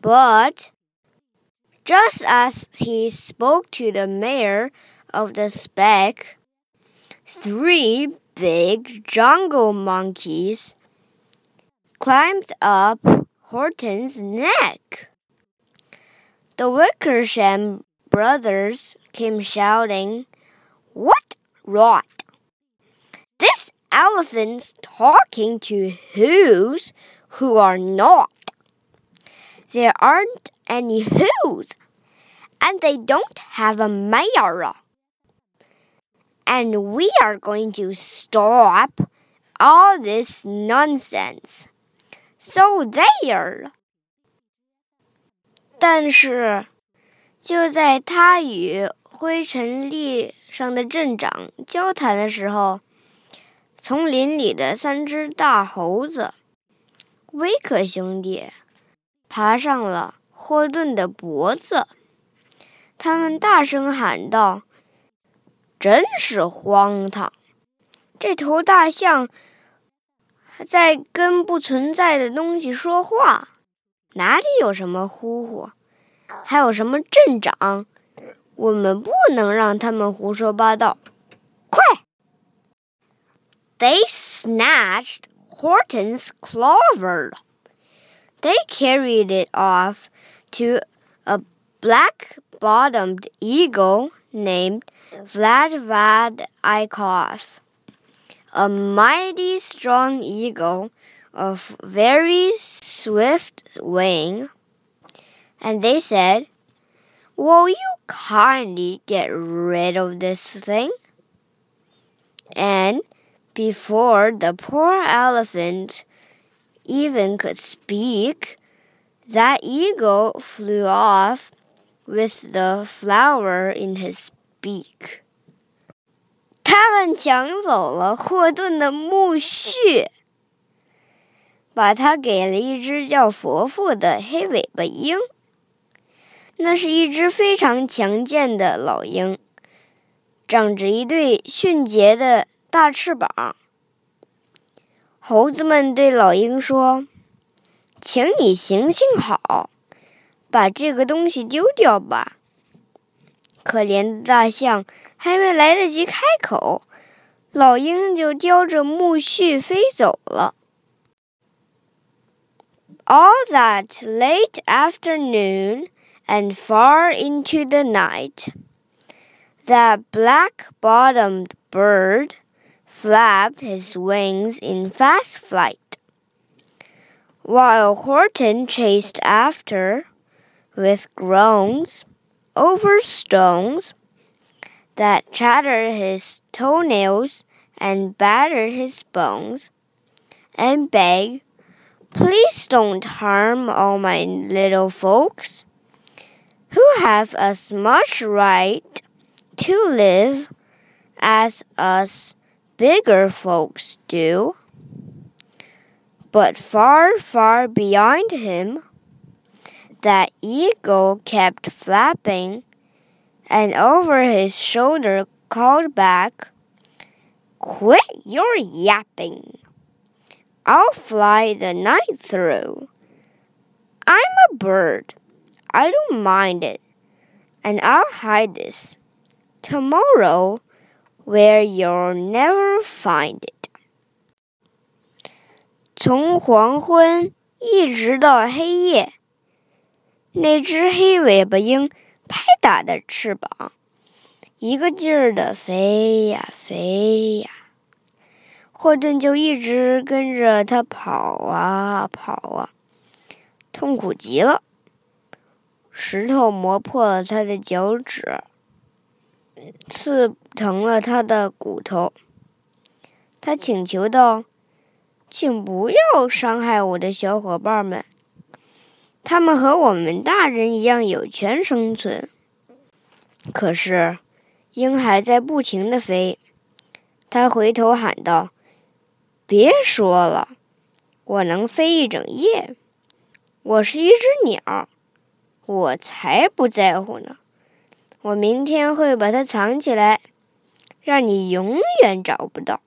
But just as he spoke to the mayor of the speck, three big jungle monkeys climbed up Horton's neck. The Wickersham brothers came shouting, What rot! This elephant's talking to Whos who are not. There aren't any Whos, and they don't have a mayor. And we are going to stop all this nonsense. So there. 但是，就在他与灰尘粒上的镇长交谈的时候，丛林里的三只大猴子，威克兄弟爬上了霍顿的脖子。他们大声喊道：“真是荒唐！这头大象在跟不存在的东西说话。”哪里有什么呼呼，还有什么镇长？我们不能让他们胡说八道。快！They snatched Horton's clover. They carried it off to a black-bottomed eagle named Vlad Ikov, a mighty strong eagle of very swift wing, and they said, Will you kindly get rid of this thing? And before the poor elephant even could speak. That eagle flew off with the flower in his beak. 他们抢走了霍顿的苜蓿，把它给了一只叫佛父的黑尾巴鹰。那是一只非常强健的老鹰，长着一对迅捷的大翅膀。猴子们对老鹰说：“请你行行好，把这个东西丢掉吧。”可怜的大象还没来得及开口，老鹰就叼着苜蓿飞走了。All that late afternoon and far into the night, that black bottomed bird flapped his wings in fast flight, while Horton chased after, with groans, over stones that chattered his toenails and battered his bones, and begged Please don't harm all my little folks, who have as much right to live as us bigger folks do. But far, far behind him, that eagle kept flapping, and over his shoulder called back, Quit your yapping! I'll fly the night through. I'm a bird. I don't mind it. And I'll hide this tomorrow where you'll never find it. 从黄昏一直到黑夜，那只黑尾巴鹰拍打着翅膀，一个劲儿的飞呀飞呀。霍顿就一直跟着他跑啊跑啊，痛苦极了。石头磨破了他的脚趾，刺疼了他的骨头。他请求道：“请不要伤害我的小伙伴们，他们和我们大人一样有权生存。”可是，鹰还在不停的飞。他回头喊道。别说了，我能飞一整夜。我是一只鸟，我才不在乎呢。我明天会把它藏起来，让你永远找不到。